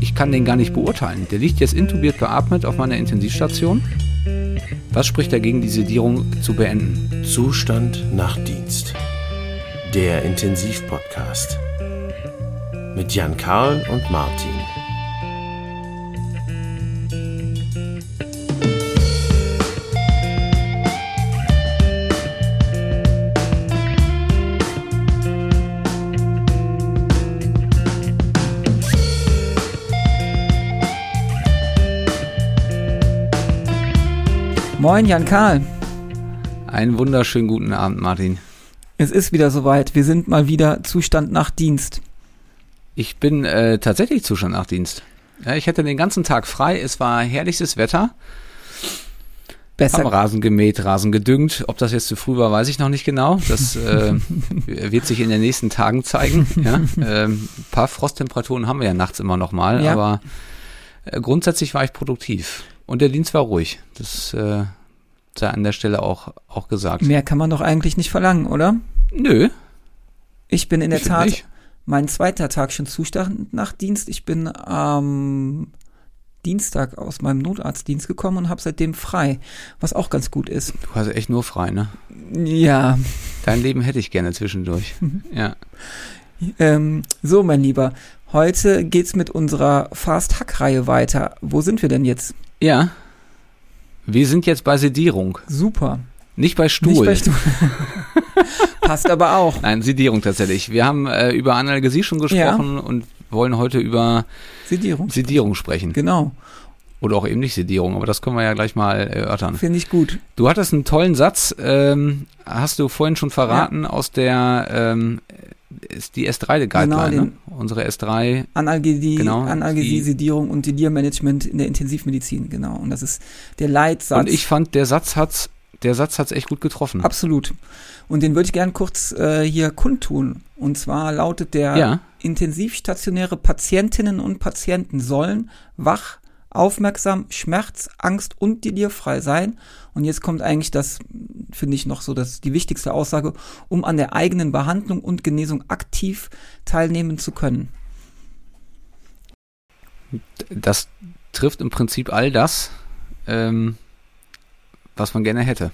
ich kann den gar nicht beurteilen. Der liegt jetzt intubiert beatmet auf meiner Intensivstation. Was spricht dagegen, die Sedierung zu beenden? Zustand nach Dienst. Der Intensivpodcast. Mit Jan Karl und Martin. Moin, Jan Karl. Einen wunderschönen guten Abend, Martin. Es ist wieder soweit. Wir sind mal wieder Zustand nach Dienst. Ich bin äh, tatsächlich Zustand nach Dienst. Ja, ich hatte den ganzen Tag frei. Es war herrlichstes Wetter. Besser. Haben Rasen gemäht, Rasen gedüngt. Ob das jetzt zu früh war, weiß ich noch nicht genau. Das äh, wird sich in den nächsten Tagen zeigen. Ja? Ähm, ein paar Frosttemperaturen haben wir ja nachts immer noch mal, Ja. aber äh, grundsätzlich war ich produktiv. Und der Dienst war ruhig. Das äh, sei an der Stelle auch, auch gesagt. Mehr kann man doch eigentlich nicht verlangen, oder? Nö, Ich bin in der ich Tat nicht. mein zweiter Tag schon Zustand nach Dienst. Ich bin am Dienstag aus meinem Notarztdienst gekommen und habe seitdem frei, was auch ganz gut ist. Du hast echt nur frei, ne? Ja, Dein Leben hätte ich gerne zwischendurch. Mhm. Ja. ähm, so mein Lieber, heute geht's mit unserer Fast-Hack-Reihe weiter. Wo sind wir denn jetzt? Ja. Wir sind jetzt bei Sedierung, Super. nicht bei Stuhl. Nicht bei Stuhl. Passt aber auch. Nein, Sedierung tatsächlich. Wir haben äh, über Analgesie schon gesprochen und wollen heute über Sedierung. Sedierung sprechen. Genau, Oder auch eben nicht Sedierung, aber das können wir ja gleich mal erörtern. finde ich gut. Du hattest einen tollen Satz, ähm, hast du vorhin schon verraten, aus der ähm, ist die S3-Guideline, Genau, ne? unsere S3. Analgesie, Genau, Analgesie, die- Sedierung und Delirmanagement in der Intensivmedizin, genau. Und das ist der Leitsatz. Und ich fand, der Satz hat's, der Satz hat's echt gut getroffen. Absolut. Und den würde ich gern kurz äh, hier kundtun. Und zwar lautet der, Ja. intensivstationäre Patientinnen und Patienten sollen wach, aufmerksam, schmerz-, angst- und delirfrei sein. Und jetzt kommt eigentlich das, finde ich noch so, das die wichtigste Aussage, um an der eigenen Behandlung und Genesung aktiv teilnehmen zu können. Das trifft im Prinzip all das, ähm, was man gerne hätte.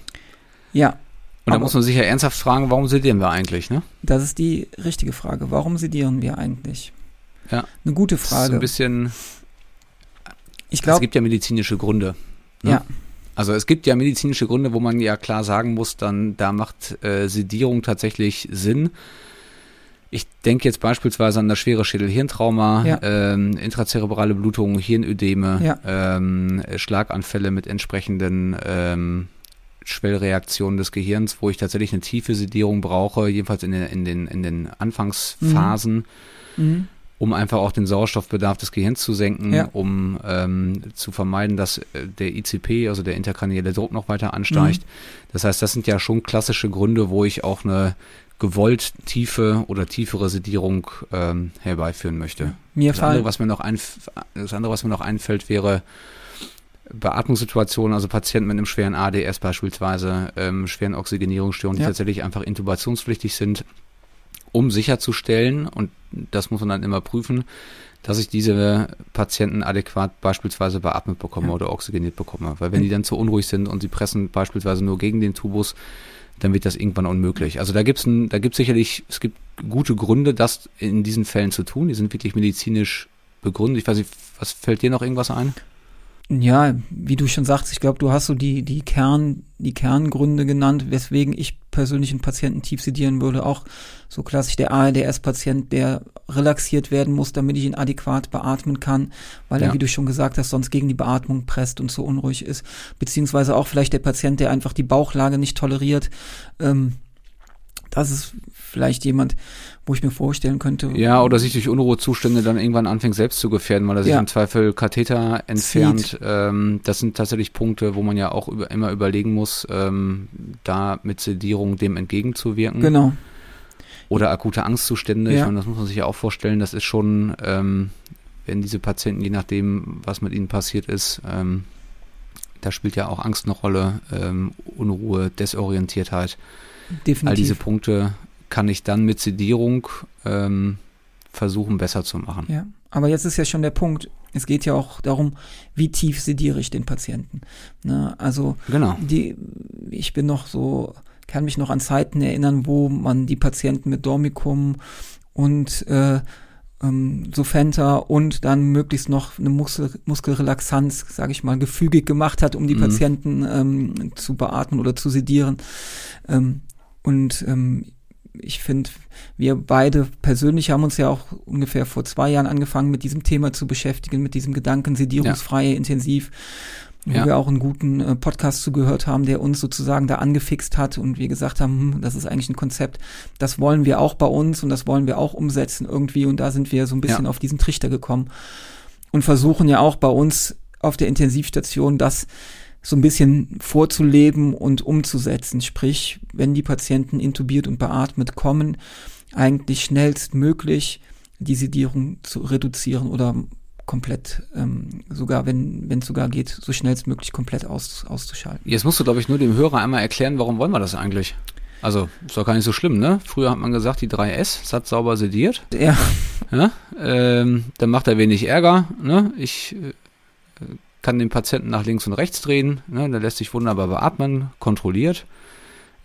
Ja, Und da muss man sich ja ernsthaft fragen, warum sedieren wir eigentlich, ne? Das ist die richtige Frage. Warum sedieren wir eigentlich? Ja. Eine gute Das ist Frage. ein bisschen, ich es glaube, gibt ja medizinische Gründe. Ne? Ja. Also es gibt ja medizinische Gründe, wo man ja klar sagen muss, dann da macht äh, Sedierung tatsächlich Sinn. Ich denke jetzt beispielsweise an das schwere Schädel-Hirntrauma, Ja. ähm, intrazerebrale Blutung, Hirnödeme, Ja. ähm, Schlaganfälle mit entsprechenden ähm, Schwellreaktionen des Gehirns, wo ich tatsächlich eine tiefe Sedierung brauche, jedenfalls in den, in den, in den Anfangsphasen mhm. Um einfach auch den Sauerstoffbedarf des Gehirns zu senken, Ja. um ähm, zu vermeiden, dass äh, der ICP, also der interkranielle Druck, noch weiter ansteigt. Mhm. Das heißt, das sind ja schon klassische Gründe, wo ich auch eine gewollt tiefe oder tiefere Sedierung ähm, herbeiführen möchte. mir Das andere, was mir noch einf das andere, was mir noch einfällt, wäre Beatmungssituationen, also Patienten mit einem schweren ADS beispielsweise, ähm, schweren Oxygenierungsstörungen, die Ja. tatsächlich einfach intubationspflichtig sind, um sicherzustellen, und das muss man dann immer prüfen, dass ich diese Patienten adäquat beispielsweise beatmet bekomme Ja. oder oxygeniert bekomme. Weil wenn die dann zu unruhig sind und sie pressen beispielsweise nur gegen den Tubus, dann wird das irgendwann unmöglich. Also da gibt's ein, da gibt's sicherlich, es gibt gute Gründe, das in diesen Fällen zu tun. Die sind wirklich medizinisch begründet. Ich weiß nicht, was fällt dir noch irgendwas ein? Ja, wie du schon sagst, ich glaube, du hast so die, die Kern, die Kerngründe genannt, weswegen ich persönlich einen Patienten tief sedieren würde. Auch so klassisch der ARDS-Patient, der relaxiert werden muss, damit ich ihn adäquat beatmen kann, weil er, Ja. wie du schon gesagt hast, sonst gegen die Beatmung presst und so unruhig ist. Beziehungsweise auch vielleicht der Patient, der einfach die Bauchlage nicht toleriert. Ähm, das ist vielleicht jemand, wo ich mir vorstellen könnte. Ja, oder sich durch Unruhezustände dann irgendwann anfängt selbst zu gefährden, weil er sich Ja. im Zweifel Katheter entfernt. Ähm, das sind tatsächlich Punkte, wo man ja auch über, immer überlegen muss, ähm, da mit Sedierung dem entgegenzuwirken. Genau. Oder akute Angstzustände. Ich Ja. meine, das muss man sich ja auch vorstellen. Das ist schon, ähm, wenn diese Patienten, je nachdem, was mit ihnen passiert ist, ähm, da spielt ja auch Angst eine Rolle, ähm, Unruhe, Desorientiertheit. Definitiv. All diese Punkte kann ich dann mit Sedierung ähm, versuchen besser zu machen. Ja, aber jetzt ist ja schon der Punkt. Es geht ja auch darum, wie tief sediere ich den Patienten. Ne? Also Genau. die, ich bin noch so, kann mich noch an Zeiten erinnern, wo man die Patienten mit Dormicum und äh, ähm, Sofenta und dann möglichst noch eine Muskel, Muskelrelaxanz, sage ich mal, gefügig gemacht hat, um die Mhm. Patienten ähm, zu beatmen oder zu sedieren. Ähm, und ähm, ich finde, wir beide persönlich haben uns ja auch ungefähr vor zwei Jahren angefangen, mit diesem Thema zu beschäftigen, mit diesem Gedanken sedierungsfreie intensiv, wo Ja. wir auch einen guten äh, Podcast zugehört haben, der uns sozusagen da angefixt hat und wir gesagt haben, hm, das ist eigentlich ein Konzept, das wollen wir auch bei uns und das wollen wir auch umsetzen irgendwie und da sind wir so ein bisschen Ja. auf diesen Trichter gekommen und versuchen ja auch bei uns auf der Intensivstation das so ein bisschen vorzuleben und umzusetzen. Sprich, wenn die Patienten intubiert und beatmet kommen, eigentlich schnellstmöglich die Sedierung zu reduzieren oder komplett, ähm, sogar wenn wenn es sogar geht, so schnellstmöglich komplett aus, auszuschalten. Jetzt musst du, glaube ich, nur dem Hörer einmal erklären, warum wollen wir das eigentlich? Also, ist doch gar nicht so schlimm, ne? Früher hat man gesagt, die 3S, satt sauber sediert. Ja, Ja? Ähm, dann macht er wenig Ärger. Ne? Ich äh, kann den Patienten nach links und rechts drehen. Ne? Der lässt sich wunderbar beatmen, kontrolliert.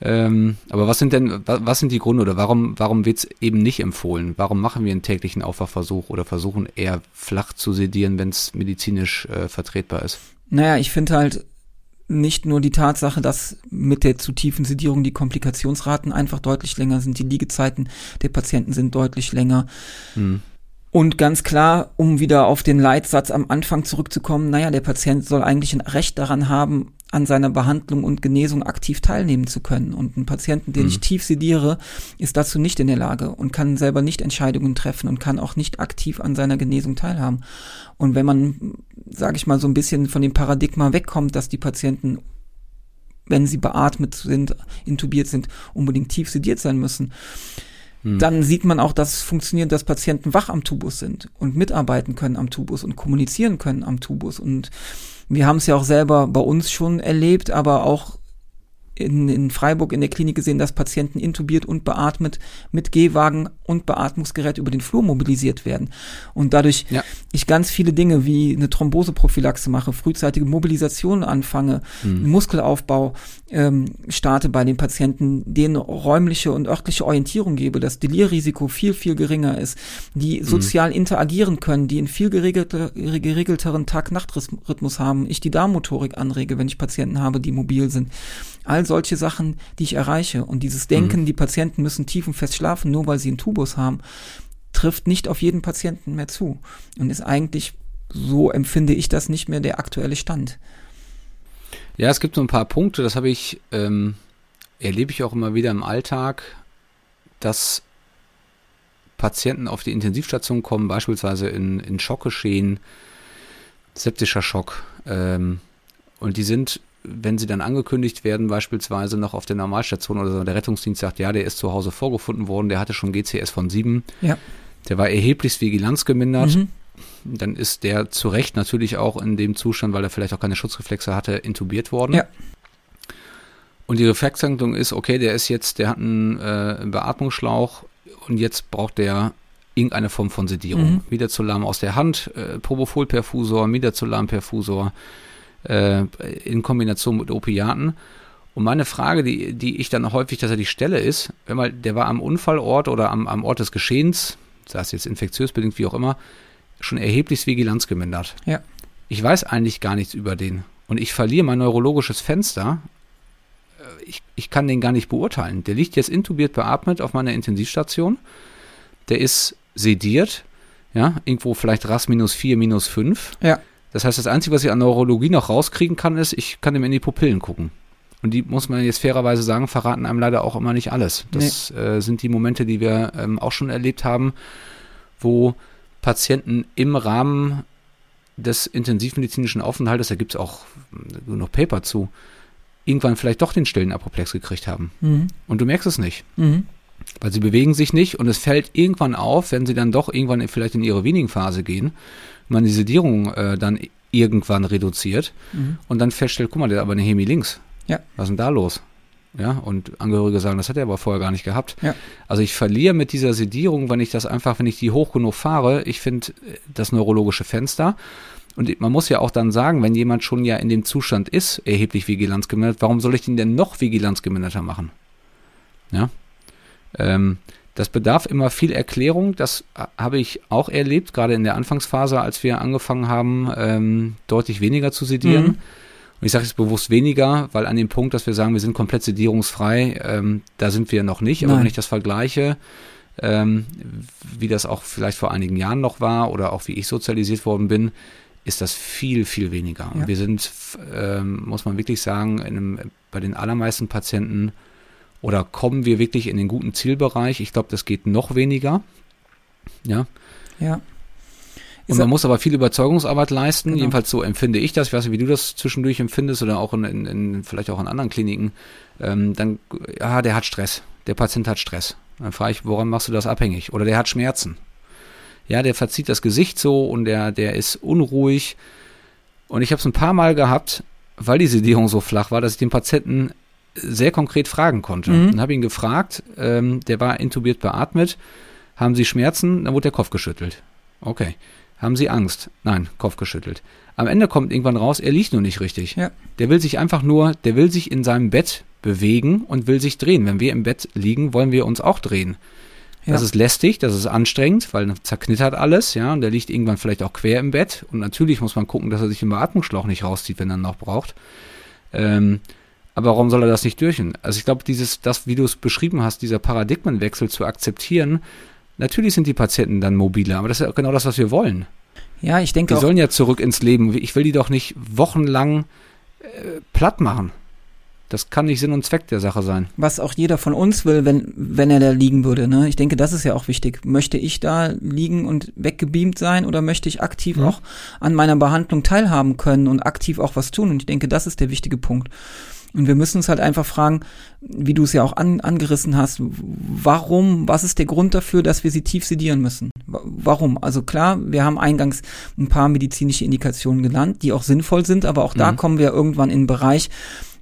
Ähm, aber was sind denn, wa- was sind die Gründe oder warum, warum wird es eben nicht empfohlen? Warum machen wir einen täglichen Aufwachversuch oder versuchen eher flach zu sedieren, wenn es medizinisch äh, vertretbar ist? Naja, ich finde halt nicht nur die Tatsache, dass mit der zu tiefen Sedierung die Komplikationsraten einfach deutlich länger sind, die Liegezeiten der Patienten sind deutlich länger. Hm. Und ganz klar, um wieder auf den Leitsatz am Anfang zurückzukommen, naja, der Patient soll eigentlich ein Recht daran haben, an seiner Behandlung und Genesung aktiv teilnehmen zu können. Und ein Patienten, den Mhm. ich tief sediere, ist dazu nicht in der Lage und kann selber nicht Entscheidungen treffen und kann auch nicht aktiv an seiner Genesung teilhaben. Und wenn man, sage ich mal, so ein bisschen von dem Paradigma wegkommt, dass die Patienten, wenn sie beatmet sind, intubiert sind, unbedingt tief sediert sein müssen, Hm. dann sieht man auch, dass es funktioniert, dass Patienten wach am Tubus sind und mitarbeiten können am Tubus und kommunizieren können am Tubus. Und wir haben es ja auch selber bei uns schon erlebt, aber auch in, in Freiburg in der Klinik gesehen, dass Patienten intubiert und beatmet mit Gehwagen und Beatmungsgerät über den Flur mobilisiert werden. Und dadurch Ja. ich ganz viele Dinge wie eine Thromboseprophylaxe mache, frühzeitige Mobilisation anfange, Hm. Muskelaufbau ähm, starte bei den Patienten, denen räumliche und örtliche Orientierung gebe, das Delirrisiko viel, viel geringer ist, die sozial interagieren können, die einen viel geregelte, geregelteren Tag-Nacht-Rhythmus haben, ich die Darmmotorik anrege, wenn ich Patienten habe, die mobil sind. All solche Sachen, die ich erreiche. Und dieses Denken, die Patienten müssen tiefenfest schlafen, nur weil sie einen Tubus haben, trifft nicht auf jeden Patienten mehr zu. Und ist eigentlich, so empfinde ich das nicht mehr der aktuelle Stand. Ja, es gibt so ein paar Punkte, das habe ich, ähm, erlebe ich auch immer wieder im Alltag, dass Patienten auf die Intensivstation kommen, beispielsweise in, in Schockgeschehen, septischer Schock, ähm, und die sind, wenn sie dann angekündigt werden, beispielsweise noch auf der Normalstation oder so, der Rettungsdienst sagt, ja, der ist zu Hause vorgefunden worden, der hatte schon GCS von 7, Ja. der war erheblichst Vigilanz gemindert, Mhm. dann ist der zu Recht natürlich auch in dem Zustand, weil er vielleicht auch keine Schutzreflexe hatte, intubiert worden. Ja. Und die Reflexhandlung ist, okay, der ist jetzt, der hat einen äh, Beatmungsschlauch und jetzt braucht der irgendeine Form von Sedierung. Mhm. Midazolam aus der Hand, äh, Propofol-Perfusor, Midazolam-Perfusor äh, in Kombination mit Opiaten. Und meine Frage, die, die ich dann häufig tatsächlich stelle, ist, wenn mal, der war am Unfallort oder am, am Ort des Geschehens, sei es jetzt infektiös bedingt, wie auch immer, schon erheblich Vigilanz gemindert. Ja. Ich weiß eigentlich gar nichts über den. Und ich verliere mein neurologisches Fenster. Äh, Ich, ich kann den gar nicht beurteilen. Der liegt jetzt intubiert beatmet auf meiner Intensivstation. Der ist sediert. Ja, irgendwo vielleicht RAS minus 4, minus 5. Ja. Das heißt, das Einzige, was ich an Neurologie noch rauskriegen kann, ist, ich kann ihm in die Pupillen gucken. Und die, muss man jetzt fairerweise sagen, verraten einem leider auch immer nicht alles. Das äh, sind die Momente, die wir ähm, auch schon erlebt haben, wo Patienten im Rahmen des intensivmedizinischen Aufenthaltes, da gibt es auch äh, noch Paper zu, irgendwann vielleicht doch den stillen Apoplex gekriegt haben. Mhm. Und du merkst es nicht. Mhm. Weil sie bewegen sich nicht und es fällt irgendwann auf, wenn sie dann doch irgendwann vielleicht in ihre Weaning-Phase gehen, man die Sedierung äh, dann irgendwann reduziert Mhm. und dann feststellt, guck mal, der hat aber eine Hemi links. Ja. Was ist denn da los? Ja, und Angehörige sagen, das hat er aber vorher gar nicht gehabt. Ja. Also ich verliere mit dieser Sedierung, wenn ich das einfach, wenn ich die hoch genug fahre, ich finde das neurologische Fenster. Und man muss ja auch dann sagen, wenn jemand schon ja in dem Zustand ist, erheblich vigilanzgemindert, warum soll ich den denn noch vigilanzgeminderter machen? Ja. Ähm, das bedarf immer viel Erklärung. Das habe ich auch erlebt, gerade in der Anfangsphase, als wir angefangen haben, ähm, deutlich weniger zu sedieren. Mhm. Und ich sage jetzt bewusst weniger, weil an dem Punkt, dass wir sagen, wir sind komplett sedierungsfrei, ähm, da sind wir noch nicht. Aber Nein. wenn ich das vergleiche, ähm, wie das auch vielleicht vor einigen Jahren noch war oder auch wie ich sozialisiert worden bin, ist das viel, viel weniger. Ja. Wir sind, ähm, muss man wirklich sagen, einem, bei den allermeisten Patienten oder kommen wir wirklich in den guten Zielbereich? Ich glaube, das geht noch weniger. Ja. Ja. Und man muss aber viel Überzeugungsarbeit leisten, genau. jedenfalls so empfinde ich das, ich weiß nicht, wie du das zwischendurch empfindest oder auch in, in, in vielleicht auch in anderen Kliniken, ähm, dann, ja, der hat Stress, der Patient hat Stress. Dann frage ich, woran machst du das abhängig? Oder der hat Schmerzen. Ja, der verzieht das Gesicht so und der, der ist unruhig. Und ich habe es ein paar Mal gehabt, weil die Sedierung so flach war, dass ich den Patienten sehr konkret fragen konnte. Mhm. Dann habe ihn gefragt, ähm, der war intubiert beatmet, haben Sie Schmerzen? Dann wurde der Kopf geschüttelt. Okay. Haben Sie Angst? Nein, Kopf geschüttelt. Am Ende kommt irgendwann raus, er liegt nur nicht richtig. Ja. Der will sich einfach nur, der will sich in seinem Bett bewegen und will sich drehen. Wenn wir im Bett liegen, wollen wir uns auch drehen. Ja. Das ist lästig, das ist anstrengend, weil zerknittert alles, ja, und der liegt irgendwann vielleicht auch quer im Bett. Und natürlich muss man gucken, dass er sich im Beatmungsschlauch nicht rauszieht, wenn er noch braucht. Ähm, aber warum soll er das nicht dürfen? Also ich glaube, dieses, das, wie du es beschrieben hast, dieser Paradigmenwechsel zu akzeptieren, natürlich sind die Patienten dann mobiler, aber das ist ja genau das, was wir wollen. Ja, ich denke. Die sollen ja zurück ins Leben. Ich will die doch nicht wochenlang äh, platt machen. Das kann nicht Sinn und Zweck der Sache sein. Was auch jeder von uns will, wenn, wenn er da liegen würde. Ne? Ich denke, das ist ja auch wichtig. Möchte ich da liegen und weggebeamt sein oder möchte ich aktiv mhm. auch an meiner Behandlung teilhaben können und aktiv auch was tun? Und ich denke, das ist der wichtige Punkt. Und wir müssen uns halt einfach fragen, wie du es ja auch an, angerissen hast, warum, was ist der Grund dafür, dass wir sie tief sedieren müssen? Warum? Also klar, wir haben eingangs ein paar medizinische Indikationen genannt, die auch sinnvoll sind, aber auch mhm. da kommen wir irgendwann in einen Bereich,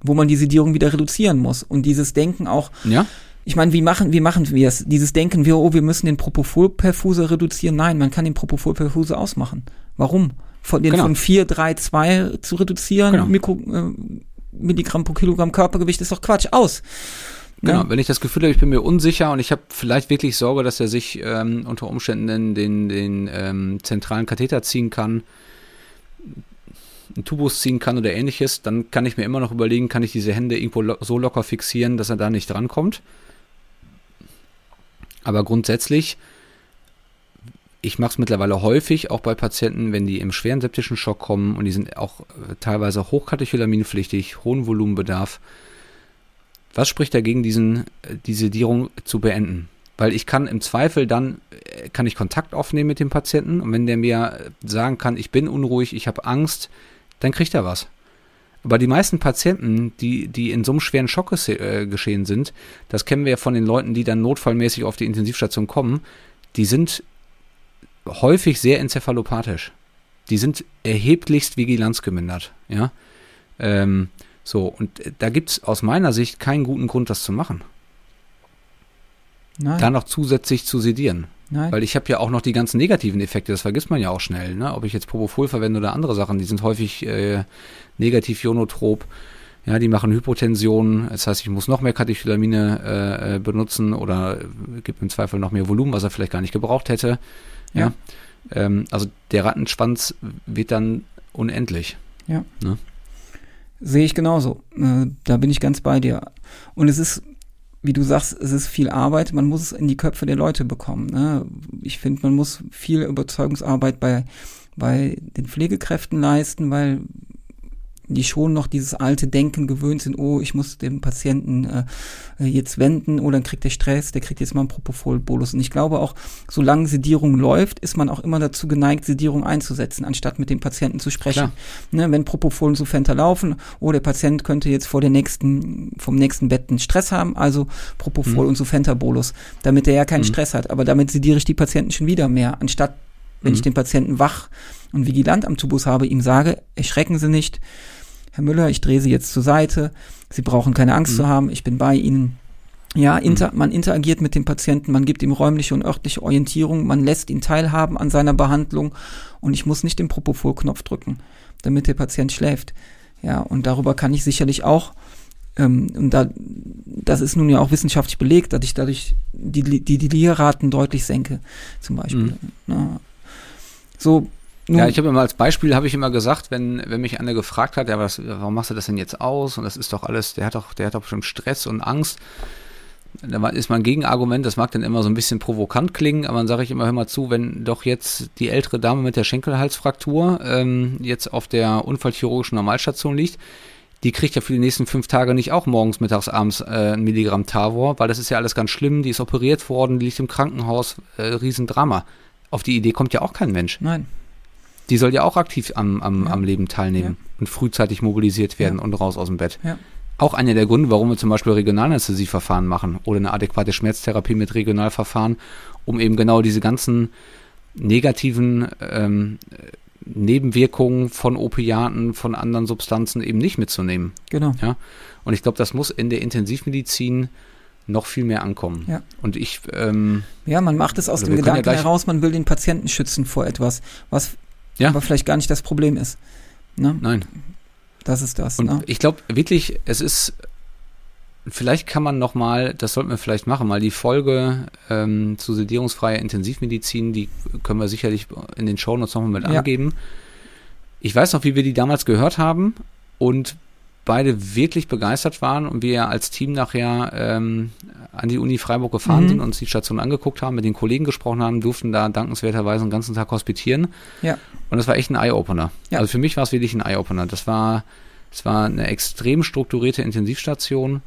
wo man die Sedierung wieder reduzieren muss. Und dieses Denken auch, ja? ich meine, wie machen, wie machen wir es? Dieses Denken, wir, oh, wir müssen den Propofol-Perfuser reduzieren. Nein, man kann den Propofol-Perfuser ausmachen. Warum? Von den genau. von 4, 3, 2 zu reduzieren, genau. Mikro, äh, Milligramm pro Kilogramm Körpergewicht ist doch Quatsch. Aus. Genau, wenn ich das Gefühl habe, ich bin mir unsicher und ich habe vielleicht wirklich Sorge, dass er sich ähm, unter Umständen den, den ähm, zentralen Katheter ziehen kann, einen Tubus ziehen kann oder ähnliches, dann kann ich mir immer noch überlegen, kann ich diese Hände irgendwo lo so locker fixieren, dass er da nicht drankommt. Aber grundsätzlich, ich mache es mittlerweile häufig, auch bei Patienten, wenn die im schweren septischen Schock kommen und die sind auch äh, teilweise hochkatecholaminpflichtig, hohen Volumenbedarf. Was spricht dagegen, diesen, äh, die Sedierung zu beenden? Weil ich kann im Zweifel dann, äh, kann ich Kontakt aufnehmen mit dem Patienten und wenn der mir sagen kann, ich bin unruhig, ich habe Angst, dann kriegt er was. Aber die meisten Patienten, die, die in so einem schweren Schock geschehen sind, das kennen wir ja von den Leuten, die dann notfallmäßig auf die Intensivstation kommen, die sind häufig sehr enzephalopathisch. Die sind erheblichst vigilanzgemindert, ja. Ähm, so, und da gibt es aus meiner Sicht keinen guten Grund, das zu machen. Nein. Da noch zusätzlich zu sedieren. Nein. Weil ich habe ja auch noch die ganzen negativen Effekte, das vergisst man ja auch schnell. Ne? Ob ich jetzt Propofol verwende oder andere Sachen, die sind häufig äh, negativ ionotrop. Ja, die machen Hypotension, das heißt, ich muss noch mehr Katecholamine äh, äh, benutzen oder gibt im Zweifel noch mehr Volumen, was er vielleicht gar nicht gebraucht hätte. Ja. ja. Ähm, also der Rattenschwanz wird dann unendlich. Ja. Ne? Sehe ich genauso. Äh, da bin ich ganz bei dir. Und es ist wie du sagst, es ist viel Arbeit, man muss es in die Köpfe der Leute bekommen. Ne? Ich finde, man muss viel Überzeugungsarbeit bei, bei den Pflegekräften leisten, weil die schon noch dieses alte Denken gewöhnt sind, oh, ich muss dem Patienten äh, jetzt wenden, oder dann kriegt der Stress, der kriegt jetzt mal einen Propofol-Bolus. Und ich glaube auch, solange Sedierung läuft, ist man auch immer dazu geneigt, Sedierung einzusetzen, anstatt mit dem Patienten zu sprechen. Ne, wenn Propofol und Sufenta laufen, oh, der Patient könnte jetzt vor der nächsten, vom nächsten Bett einen Stress haben, also Propofol mhm. und Sufenta-Bolus, damit er ja keinen mhm. Stress hat. Aber damit sediere ich die Patienten schon wieder mehr, anstatt wenn mhm. ich den Patienten wach und vigilant am Tubus habe, ihm sage, erschrecken Sie nicht, Herr Müller, ich drehe Sie jetzt zur Seite, Sie brauchen keine Angst Mhm. zu haben, ich bin bei Ihnen. Ja, inter, man interagiert mit dem Patienten, man gibt ihm räumliche und örtliche Orientierung, man lässt ihn teilhaben an seiner Behandlung und ich muss nicht den Propofol-Knopf drücken, damit der Patient schläft. Ja, und darüber kann ich sicherlich auch, ähm, und da, das ist nun ja auch wissenschaftlich belegt, dass ich dadurch die, die Delirraten deutlich senke, zum Beispiel. Ja. So, nun, Ja, ich habe immer als Beispiel, habe ich immer gesagt, wenn, wenn mich einer gefragt hat, ja, was, warum machst du das denn jetzt aus? Und das ist doch alles, der hat doch, der hat doch bestimmt Stress und Angst. Da ist mein Gegenargument, das mag dann immer so ein bisschen provokant klingen, aber dann sage ich immer, hör mal zu, wenn doch jetzt die ältere Dame mit der Schenkelhalsfraktur ähm, jetzt auf der unfallchirurgischen Normalstation liegt, die kriegt ja für die nächsten fünf Tage nicht auch morgens, mittags, abends äh, ein Milligramm Tavor, weil das ist ja alles ganz schlimm, die ist operiert worden, die liegt im Krankenhaus, äh, Riesendrama. Auf die Idee kommt ja auch kein Mensch. nein, Die soll ja auch aktiv am, am, Ja. am Leben teilnehmen und frühzeitig mobilisiert werden Ja. und raus aus dem Bett. Ja. Auch einer der Gründe, warum wir zum Beispiel Regionalanästhesieverfahren machen oder eine adäquate Schmerztherapie mit Regionalverfahren, um eben genau diese ganzen negativen ähm, Nebenwirkungen von Opiaten, von anderen Substanzen eben nicht mitzunehmen. genau. Und ich glaube, das muss in der Intensivmedizin noch viel mehr ankommen. Ja. Und ich, ähm, Ja, man macht es aus Oder dem ja Gedanken gleich- heraus, man will den Patienten schützen vor etwas, was Ja. aber vielleicht gar nicht das Problem ist. Ne? nein, Das ist das. Und Ne? ich glaube wirklich, es ist, vielleicht kann man noch mal, das sollten wir vielleicht machen, mal die Folge ähm, zu sedierungsfreier Intensivmedizin, die können wir sicherlich in den Shownotes nochmal mit Ja. angeben. Ich weiß noch, wie wir die damals gehört haben und beide wirklich begeistert waren und wir als Team nachher ähm, an die Uni Freiburg gefahren Mhm. sind, uns die Station angeguckt haben, mit den Kollegen gesprochen haben, durften da dankenswerterweise den ganzen Tag hospitieren. Ja. Und das war echt ein Eye-Opener. Ja. Also für mich war es wirklich ein Eye-Opener. Das war, es war eine extrem strukturierte Intensivstation.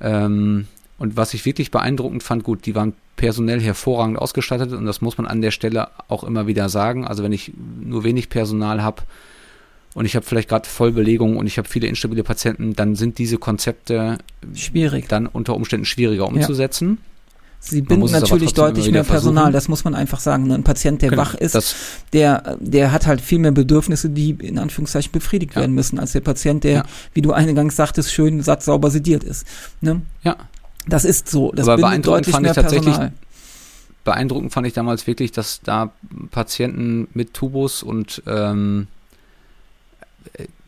Ähm, und was ich wirklich beeindruckend fand, gut, die waren personell hervorragend ausgestattet und das muss man an der Stelle auch immer wieder sagen. Also wenn ich nur wenig Personal habe und ich habe vielleicht gerade Vollbelegung und ich habe viele instabile Patienten, dann sind diese Konzepte Schwierig. dann unter Umständen schwieriger umzusetzen. Sie Man binden natürlich deutlich mehr Personal, versuchen. das muss man einfach sagen. ne? Ein Patient, der Genau. wach ist, der, der hat halt viel mehr Bedürfnisse, die in Anführungszeichen befriedigt Ja. werden müssen, als der Patient, der, Ja. wie du eingangs sagtest, schön satt sauber sediert ist. Ne? ja, Das ist so. Das Aber bindet beeindruckend deutlich fand mehr ich tatsächlich- Personal. beeindruckend fand ich damals wirklich, dass da Patienten mit Tubus und ähm, äh,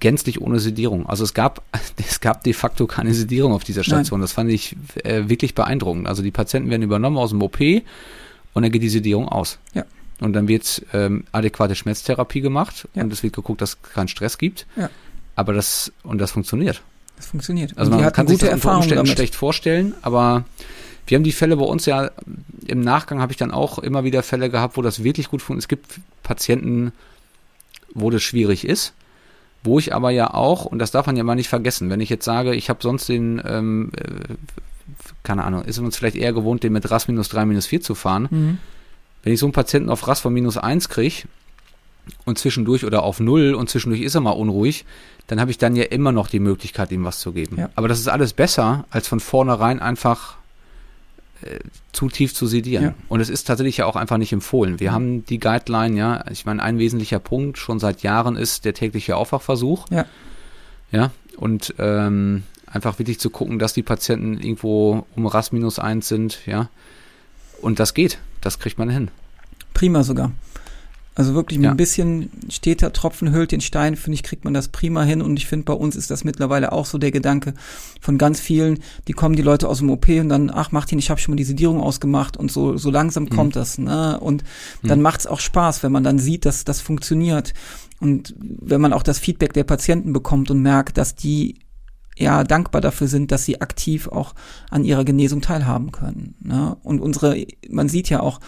gänzlich ohne Sedierung. Also es gab, es gab de facto keine Sedierung auf dieser Station. Das fand ich äh, wirklich beeindruckend. Also die Patienten werden übernommen aus dem OP und dann geht die Sedierung aus. Ja. Und dann wird ähm, adäquate Schmerztherapie gemacht Ja. und es wird geguckt, dass es keinen Stress gibt. Ja. Aber das, und das funktioniert. Das funktioniert. Also Und man kann sich gute das unter Erfahrungen Umständen damit. schlecht vorstellen, aber wir haben die Fälle bei uns ja im Nachgang habe ich dann auch immer wieder Fälle gehabt, wo das wirklich gut funktioniert. Es gibt Patienten, wo das schwierig ist, wo ich aber ja auch, und das darf man ja mal nicht vergessen, wenn ich jetzt sage, ich habe sonst den, ähm, äh, keine Ahnung, ist uns vielleicht eher gewohnt, den mit RAS minus 3, minus 4 zu fahren. Mhm. Wenn ich so einen Patienten auf RAS von minus 1 kriege und zwischendurch oder auf 0 und zwischendurch ist er mal unruhig, dann habe ich dann ja immer noch die Möglichkeit, ihm was zu geben. Ja. Aber das ist alles besser, als von vornherein einfach zu tief zu sedieren. Ja. Und es ist tatsächlich ja auch einfach nicht empfohlen. Wir haben die Guideline, ja, ich meine, ein wesentlicher Punkt schon seit Jahren ist der tägliche Aufwachversuch. Ja. Ja, und ähm, einfach wirklich zu gucken, dass die Patienten irgendwo um RAS minus 1 sind, ja. Und das geht. Das kriegt man hin. Prima sogar. Also wirklich mit Ja. ein bisschen steter Tropfen hüllt den Stein, finde ich, kriegt man das prima hin. Und ich finde, bei uns ist das mittlerweile auch so der Gedanke von ganz vielen, die kommen die Leute aus dem OP und dann, ach Martin, ich habe schon mal die Sedierung ausgemacht und so, so langsam kommt das. Ne? Und dann Mhm. macht's auch Spaß, wenn man dann sieht, dass das funktioniert. Und wenn man auch das Feedback der Patienten bekommt und merkt, dass die ja dankbar dafür sind, dass sie aktiv auch an ihrer Genesung teilhaben können. Ne? Und unsere, man sieht ja auch,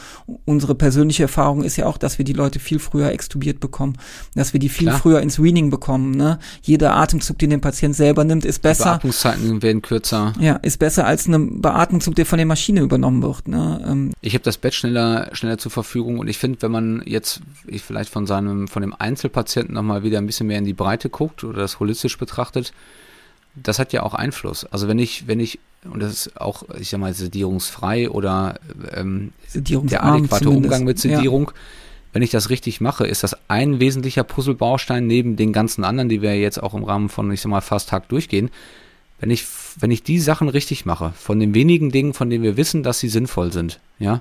unsere persönliche Erfahrung ist ja auch, dass wir die Leute viel früher extubiert bekommen, dass wir die viel Klar. früher ins Weaning bekommen. Ne? Jeder Atemzug, den der Patient selber nimmt, ist Die besser. Beatmungszeiten werden kürzer. Ja, ist besser als ein Beatmungszug, der von der Maschine übernommen wird. Ne? Ähm, Ich habe das Bett schneller, schneller zur Verfügung und ich finde, wenn man jetzt ich vielleicht von seinem, von dem Einzelpatienten nochmal wieder ein bisschen mehr in die Breite guckt oder das holistisch betrachtet, das hat ja auch Einfluss. Also wenn ich, wenn ich, und das ist auch, ich sag mal, sedierungsfrei oder ähm, der adäquate zumindest. Umgang mit Ja. Sedierung, wenn ich das richtig mache, ist das ein wesentlicher Puzzlebaustein neben den ganzen anderen, die wir jetzt auch im Rahmen von, ich sag mal, fast Tag durchgehen. Wenn ich, wenn ich die Sachen richtig mache, von den wenigen Dingen, von denen wir wissen, dass sie sinnvoll sind, ja,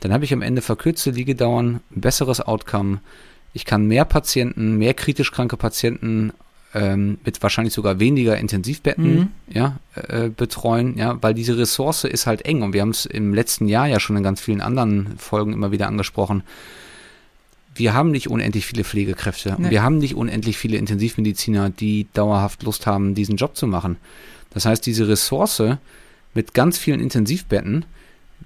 dann habe ich am Ende verkürzte Liegedauern, ein besseres Outcome. Ich kann mehr Patienten, mehr kritisch kranke Patienten ähm, mit wahrscheinlich sogar weniger Intensivbetten Mhm. ja, äh, betreuen, ja, weil diese Ressource ist halt eng und wir haben es im letzten Jahr ja schon in ganz vielen anderen Folgen immer wieder angesprochen. Wir haben nicht unendlich viele Pflegekräfte. Nee. Wir haben nicht unendlich viele Intensivmediziner, die dauerhaft Lust haben, diesen Job zu machen. Das heißt, diese Ressource mit ganz vielen Intensivbetten,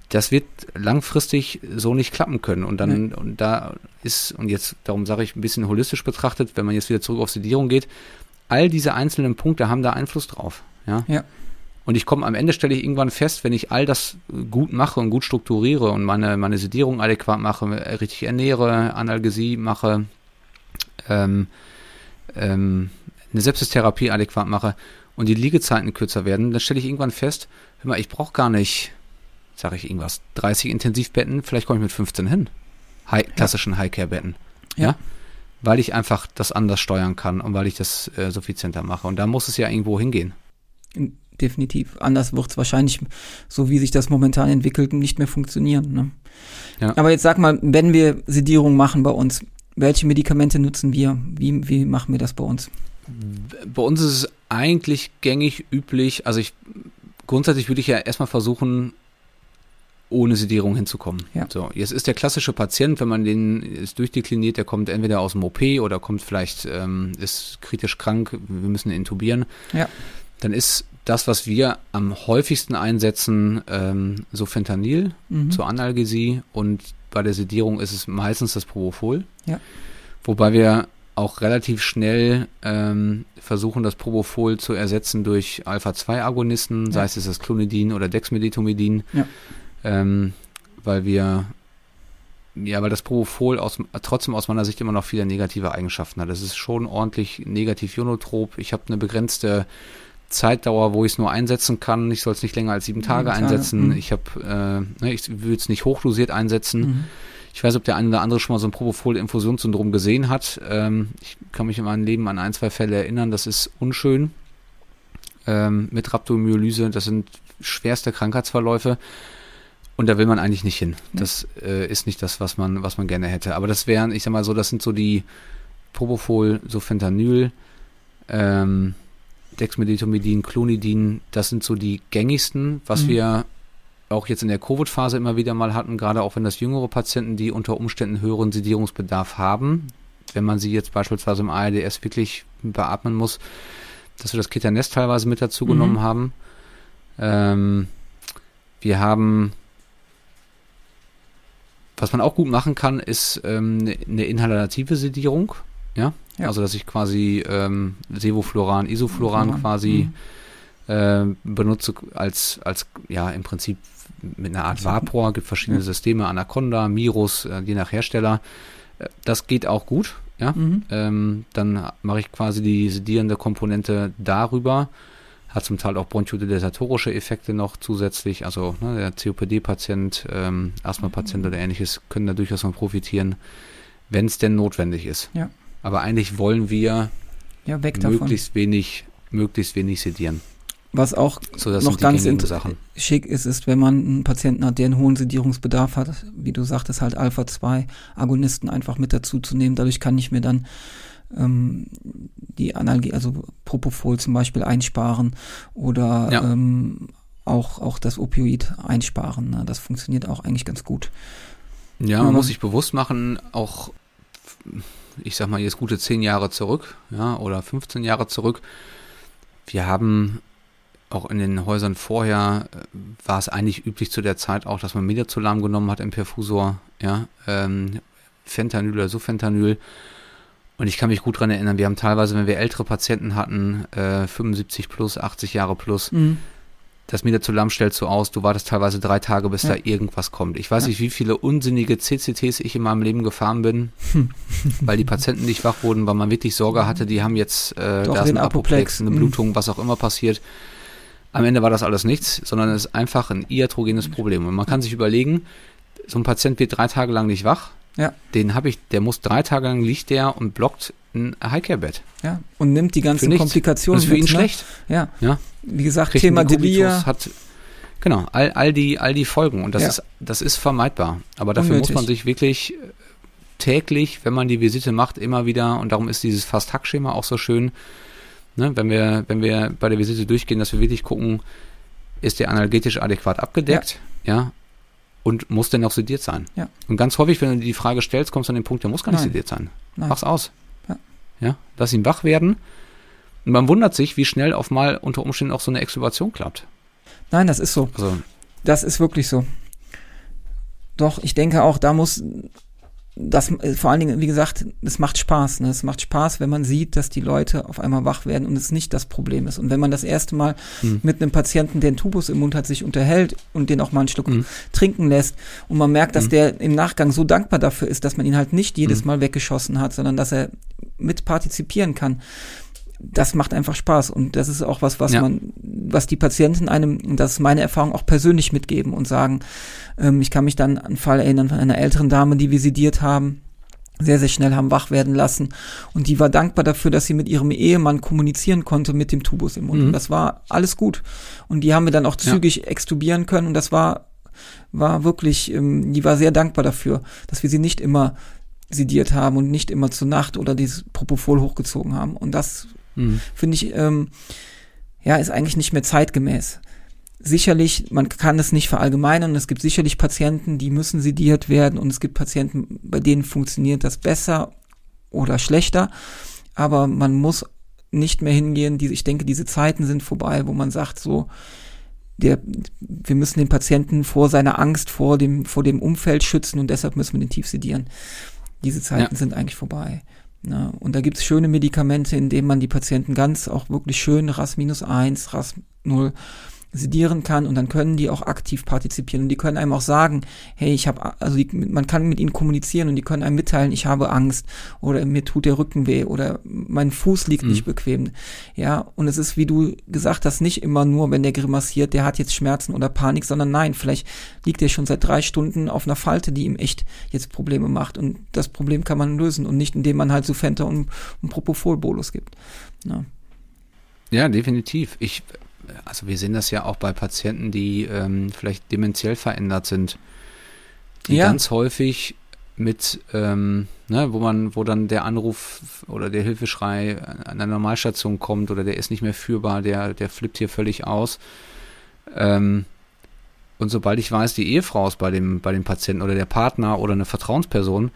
das wird langfristig so nicht klappen können. Und dann, und da ist, und jetzt, darum sage ich ein bisschen holistisch betrachtet, wenn man jetzt wieder zurück auf Sedierung geht, all diese einzelnen Punkte haben da Einfluss drauf. Ja. Ja. Und ich komme am Ende stelle ich irgendwann fest, wenn ich all das gut mache und gut strukturiere und meine, meine Sedierung adäquat mache, richtig ernähre, Analgesie mache, ähm, ähm, eine Sepsistherapie adäquat mache und die Liegezeiten kürzer werden, dann stelle ich irgendwann fest, hör mal, ich brauche gar nicht, sage ich irgendwas, 30 Intensivbetten, vielleicht komme ich mit 15 hin. High, klassischen High-Care-Betten. Ja. Ja. Weil ich einfach das anders steuern kann und weil ich das äh, suffizienter mache. Und da muss es ja irgendwo hingehen. Definitiv. Anders wird es wahrscheinlich, so wie sich das momentan entwickelt, nicht mehr funktionieren. Ne? Ja. Aber jetzt sag mal, wenn wir Sedierung machen bei uns, welche Medikamente nutzen wir? Wie, wie machen wir das bei uns? Bei uns ist es eigentlich gängig üblich, also ich grundsätzlich würde ich ja erstmal versuchen, ohne Sedierung hinzukommen. Ja. So, jetzt ist der klassische Patient, wenn man den ist durchdekliniert, der kommt entweder aus dem OP oder kommt vielleicht, ähm, ist kritisch krank, wir müssen ihn intubieren. Ja. Dann ist das, was wir am häufigsten einsetzen, ähm, so Fentanyl Mhm. zur Analgesie und bei der Sedierung ist es meistens das Propofol. Ja. Wobei wir auch relativ schnell ähm, versuchen, das Propofol zu ersetzen durch Alpha-2-Agonisten, sei Ja. es jetzt das Clonidin oder Dexmedetomidin, Ja. Ähm, weil wir ja, weil das Propofol aus, trotzdem aus meiner Sicht immer noch viele negative Eigenschaften hat. Es ist schon ordentlich negativ ionotrop. Ich habe eine begrenzte Zeitdauer, wo ich es nur einsetzen kann. Ich soll es nicht länger als sieben Tage Tage, einsetzen. mhm. Ich habe, äh, ne, ich würde es nicht hochdosiert einsetzen. Mhm. Ich weiß, ob der eine oder andere schon mal so ein Propofol-Infusionssyndrom gesehen hat. Ähm, ich kann mich in meinem Leben an ein, zwei Fälle erinnern. Das ist unschön. Ähm, mit Rhabdomyolyse, das sind schwerste Krankheitsverläufe. Und da will man eigentlich nicht hin. Das äh, ist nicht das, was man, was man gerne hätte. Aber das wären, ich sag mal so, das sind so die Propofol, so Fentanyl, ähm, Dexmedetomidin, Clonidin, das sind so die gängigsten, was Mhm. wir auch jetzt in der Covid-Phase immer wieder mal hatten, gerade auch wenn das jüngere Patienten, die unter Umständen höheren Sedierungsbedarf haben, wenn man sie jetzt beispielsweise im ARDS wirklich beatmen muss, dass wir das Ketanest teilweise mit dazu Mhm. genommen haben. Ähm, wir haben, was man auch gut machen kann, ist ähm, eine- eine inhalative Sedierung. Ja? Ja. also dass ich quasi ähm, Sevofluran, Isofluran Fluran, quasi mhm. äh, benutze als, als, ja, im Prinzip mit einer Art Vapor, gibt verschiedene ja. Systeme, Anaconda, Mirus, äh, je nach Hersteller. Äh, Das geht auch gut, ja. Mhm. Ähm, dann mache ich quasi die sedierende Komponente darüber. Hat zum Teil auch bronchodilatorische Effekte noch zusätzlich. Also ne, der COPD-Patient, ähm, Asthma-Patient oder ähnliches können da durchaus von profitieren, wenn es denn notwendig ist. Ja. Aber eigentlich wollen wir Ja, möglichst wenig, möglichst wenig sedieren. Was auch So, noch ganz schick ist, ist, wenn man einen Patienten hat, der einen hohen Sedierungsbedarf hat, wie du sagtest, halt Alpha-2-Agonisten einfach mit dazu zu nehmen. Dadurch kann ich mir dann ähm, die Analgie, also Propofol zum Beispiel einsparen oder Ja. ähm, auch, auch das Opioid einsparen. Ne? Das funktioniert auch eigentlich ganz gut. Ja, man Mhm. muss sich bewusst machen, auch, ich sag mal, jetzt gute zehn Jahre zurück, ja, oder 15 Jahre zurück. Wir haben auch in den Häusern vorher, äh, war es eigentlich üblich zu der Zeit auch, dass man Midazolam genommen hat im Perfusor, ja, ähm, Fentanyl oder Sufentanyl. Und ich kann mich gut dran erinnern, wir haben teilweise, wenn wir ältere Patienten hatten, äh, 75 plus, 80 Jahre plus, Mhm. das Midazolam stellt so aus, du wartest teilweise drei Tage, bis Ja. da irgendwas kommt. Ich weiß Ja. nicht, wie viele unsinnige CCTs ich in meinem Leben gefahren bin, weil die Patienten nicht wach wurden, weil man wirklich Sorge hatte, die haben jetzt äh, Doch, da ist ein Apoplex, eine Mhm. Blutung, was auch immer passiert. Am Ende war das alles nichts, sondern es ist einfach ein iatrogenes Problem. Und man kann sich überlegen, so ein Patient wird drei Tage lang nicht wach, Ja. Den habe ich, der muss drei Tage lang liegt der und blockt ein Highcare-Bett. Ja. Und nimmt die ganzen. Komplikationen. Das ist für ihn mit, ne? schlecht. Ja. Ja. Wie gesagt, Kriegt Thema Delir. hat genau all, all die all die Folgen und das Ja. ist das ist vermeidbar. Aber dafür Unnötig. muss man sich wirklich äh, täglich, wenn man die Visite macht, immer wieder und darum ist dieses Fast-Hack-Schema auch so schön. Ne, wenn wir wenn wir bei der Visite durchgehen, dass wir wirklich gucken, ist der analgetisch adäquat abgedeckt, ja, und muss der noch sediert sein. Ja. Und ganz häufig, wenn du die Frage stellst, kommst du an den Punkt, der muss gar nicht Nein. sediert sein. Nein. Mach's aus. Ja. ja, lass ihn wach werden. Und man wundert sich, wie schnell auf mal unter Umständen auch so eine Extubation klappt. Nein, das ist so. Also Das ist wirklich so. Doch, ich denke auch, da muss das äh, vor allen Dingen, wie gesagt, es macht Spaß. Ne? Es macht Spaß, wenn man sieht, dass die Leute auf einmal wach werden und es nicht das Problem ist. Und wenn man das erste Mal Mhm. mit einem Patienten, der einen Tubus im Mund hat, sich unterhält und den auch mal ein Stück Mhm. trinken lässt und man merkt, dass Mhm. der im Nachgang so dankbar dafür ist, dass man ihn halt nicht jedes Mhm. Mal weggeschossen hat, sondern dass er mit partizipieren kann. Das macht einfach Spaß und das ist auch was, was Ja. man, was die Patienten einem, das ist meine Erfahrung, auch persönlich mitgeben und sagen, ähm, ich kann mich dann an einen Fall erinnern von einer älteren Dame, die wir sediert haben, sehr, sehr schnell haben wach werden lassen. Und die war dankbar dafür, dass sie mit ihrem Ehemann kommunizieren konnte mit dem Tubus im Mund. Mhm. Und das war alles gut. Und die haben wir dann auch Ja. zügig extubieren können. Und das war, war wirklich, ähm, die war sehr dankbar dafür, dass wir sie nicht immer sediert haben und nicht immer zur Nacht oder dieses Propofol hochgezogen haben. Und das Mhm. finde ich, ähm, ja, ist eigentlich nicht mehr zeitgemäß. Sicherlich, man kann es nicht verallgemeinern. Es gibt sicherlich Patienten, die müssen sediert werden und es gibt Patienten, bei denen funktioniert das besser oder schlechter. Aber man muss nicht mehr hingehen. Die, ich denke, diese Zeiten sind vorbei, wo man sagt, so, der, wir müssen den Patienten vor seiner Angst, vor dem, vor dem Umfeld schützen und deshalb müssen wir den tief sedieren. Diese Zeiten Ja. sind eigentlich vorbei. Na, und da gibt es schöne Medikamente, in denen man die Patienten ganz auch wirklich schön RAS minus eins, RAS null sedieren kann und dann können die auch aktiv partizipieren und die können einem auch sagen, hey, ich habe, also die, man kann mit ihnen kommunizieren und die können einem mitteilen, ich habe Angst oder mir tut der Rücken weh oder mein Fuß liegt Mhm. nicht bequem. Ja, und es ist, wie du gesagt hast, nicht immer nur, wenn der grimassiert, der hat jetzt Schmerzen oder Panik, sondern nein, vielleicht liegt er schon seit drei Stunden auf einer Falte, die ihm echt jetzt Probleme macht und das Problem kann man lösen und nicht, indem man halt Sufenta und, und Propofol-Bolus gibt. Ja. Ja, definitiv. Ich, also wir sehen das ja auch bei Patienten, die ähm, vielleicht dementiell verändert sind, die Ja. ganz häufig mit, ähm, ne, wo man, wo dann der Anruf oder der Hilfeschrei an der Normalstation kommt oder der ist nicht mehr führbar, der, der flippt hier völlig aus. Ähm, und sobald ich weiß, die Ehefrau ist bei dem, bei dem Patienten oder der Partner oder eine Vertrauensperson,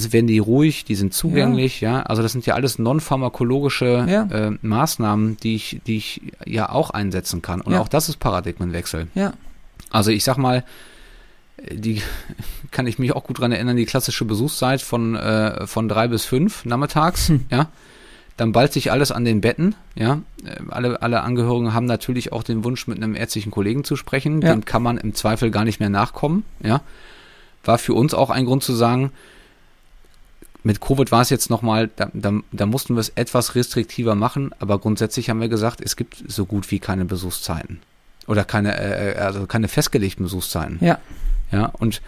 dann werden die ruhig, die sind zugänglich, ja. Also das sind ja alles non-pharmakologische Ja. äh, Maßnahmen, die ich, die ich ja auch einsetzen kann. Und Ja. auch das ist Paradigmenwechsel. Ja, Also ich sag mal, die kann ich mich auch gut dran erinnern, die klassische Besuchszeit von, äh, von drei bis fünf nachmittags, Hm. ja. Dann ballt sich alles an den Betten, ja. Äh, Alle, alle Angehörigen haben natürlich auch den Wunsch, mit einem ärztlichen Kollegen zu sprechen. Ja. Dem kann man im Zweifel gar nicht mehr nachkommen, ja. War für uns auch ein Grund zu sagen, mit Covid war es jetzt nochmal, da, da, da mussten wir es etwas restriktiver machen, aber grundsätzlich haben wir gesagt, es gibt so gut wie keine Besuchszeiten. Oder keine, äh, also keine festgelegten Besuchszeiten. ja, Ja, und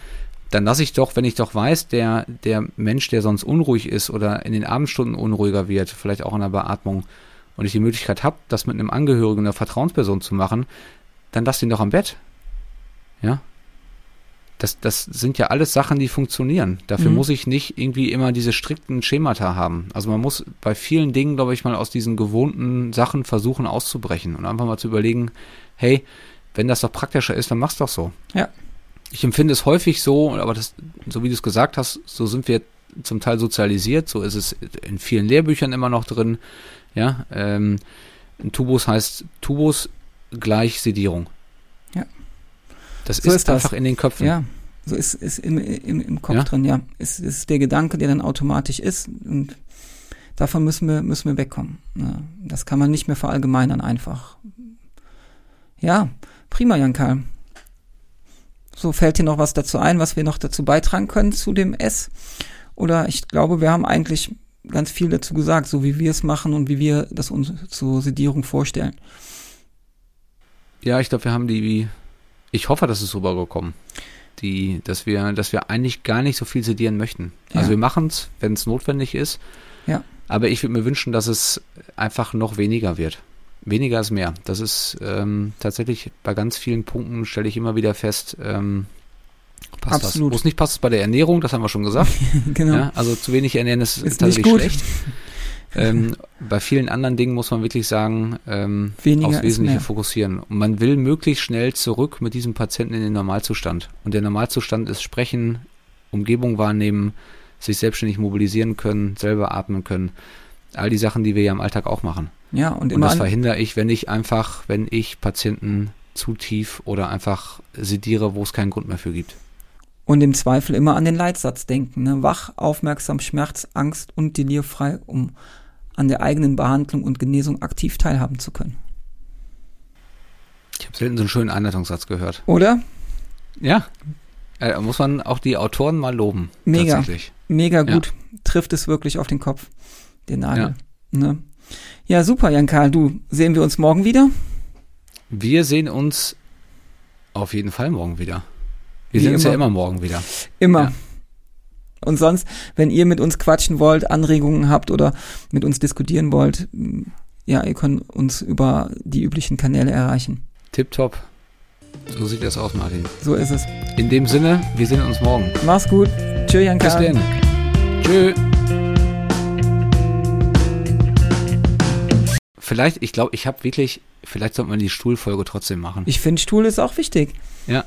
dann lasse ich doch, wenn ich doch weiß, der, der Mensch, der sonst unruhig ist oder in den Abendstunden unruhiger wird, vielleicht auch in der Beatmung, und ich die Möglichkeit habe, das mit einem Angehörigen, einer Vertrauensperson zu machen, dann lass ihn doch am Bett. Ja. Das, das sind ja alles Sachen, die funktionieren. Dafür Mhm. muss ich nicht irgendwie immer diese strikten Schemata haben. Also man muss bei vielen Dingen, glaube ich, mal aus diesen gewohnten Sachen versuchen auszubrechen und einfach mal zu überlegen, hey, wenn das doch praktischer ist, dann mach's doch so. Ja. Ich empfinde es häufig so, aber das, so wie du es gesagt hast, so sind wir zum Teil sozialisiert, so ist es in vielen Lehrbüchern immer noch drin. Ja, ähm, ein Tubus heißt Tubus gleich Sedierung. Ja. Das So ist, ist das. einfach in den Köpfen. ja. So ist, ist im, im, im Kopf Ja. drin, ja. Es ist der Gedanke, der dann automatisch ist und davon müssen wir, müssen wir wegkommen. Ja, das kann man nicht mehr verallgemeinern einfach. Ja, prima, Jan Karl. So, fällt dir noch was dazu ein, was wir noch dazu beitragen können zu dem S? Oder ich glaube, wir haben eigentlich ganz viel dazu gesagt, so wie wir es machen und wie wir das uns zur Sedierung vorstellen. Ja, ich glaube, wir haben die, ich hoffe, das ist rübergekommen. Die, dass wir, dass wir eigentlich gar nicht so viel sedieren möchten. Also Ja. wir machen es, wenn es notwendig ist. Ja. Aber ich würde mir wünschen, dass es einfach noch weniger wird. Weniger ist mehr. Das ist ähm, tatsächlich bei ganz vielen Punkten stelle ich immer wieder fest, ähm, passt Absolut. das. Wo es nicht passt, ist bei der Ernährung, das haben wir schon gesagt. genau. Ja, also zu wenig ernähren ist, Ist tatsächlich nicht gut. schlecht. Ähm, bei vielen anderen Dingen muss man wirklich sagen, ähm, aufs Wesentliche fokussieren. Und man will möglichst schnell zurück mit diesem Patienten in den Normalzustand. Und der Normalzustand ist Sprechen, Umgebung wahrnehmen, sich selbstständig mobilisieren können, selber atmen können. All die Sachen, die wir ja im Alltag auch machen. Ja, und Und immer das an, verhindere ich, wenn ich einfach, wenn ich Patienten zu tief oder einfach sediere, wo es keinen Grund mehr für gibt. und im Zweifel immer an den Leitsatz denken. Ne? Wach, aufmerksam, Schmerz, Angst und delirfrei, um an der eigenen Behandlung und Genesung aktiv teilhaben zu können. Ich habe selten so einen schönen Einleitungssatz gehört. Oder? Ja. Äh, muss man auch die Autoren mal loben. Mega. Tatsächlich. Mega Ja. gut. Trifft es wirklich auf den Kopf. Den Nagel. Ja, ne? ja super, Jan Karl. Du, sehen wir uns morgen wieder? Wir sehen uns auf jeden Fall morgen wieder. Wir Wie sehen uns ja immer. immer morgen wieder. Immer. Ja. Und sonst, wenn ihr mit uns quatschen wollt, Anregungen habt oder mit uns diskutieren wollt, ja, ihr könnt uns über die üblichen Kanäle erreichen. Tipptopp. So sieht das aus, Martin. So ist es. In dem Sinne, wir sehen uns morgen. Mach's gut. Tschö, Jan Bis dann. Tschö. Vielleicht, ich glaube, ich habe wirklich, vielleicht sollte man die Stuhlfolge trotzdem machen. Ich finde, Stuhl ist auch wichtig. Ja.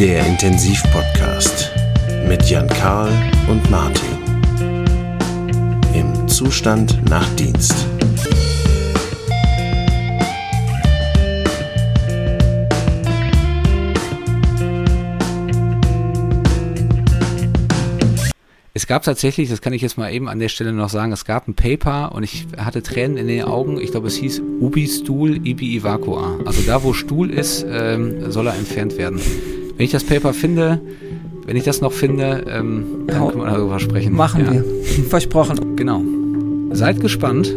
Der Intensivpodcast mit Jan Karl und Martin. Im Zustand nach Dienst. Es gab tatsächlich, das kann ich jetzt mal eben an der Stelle noch sagen, es gab ein Paper und ich hatte Tränen in den Augen. Ich glaube, es hieß Ubi-Stuhl Ibi Evacua. Also da, wo Stuhl ist, ähm, soll er entfernt werden. Wenn ich das Paper finde, wenn ich das noch finde, ähm, dann können wir darüber sprechen. Machen Ja, wir. Versprochen. Genau. Seid gespannt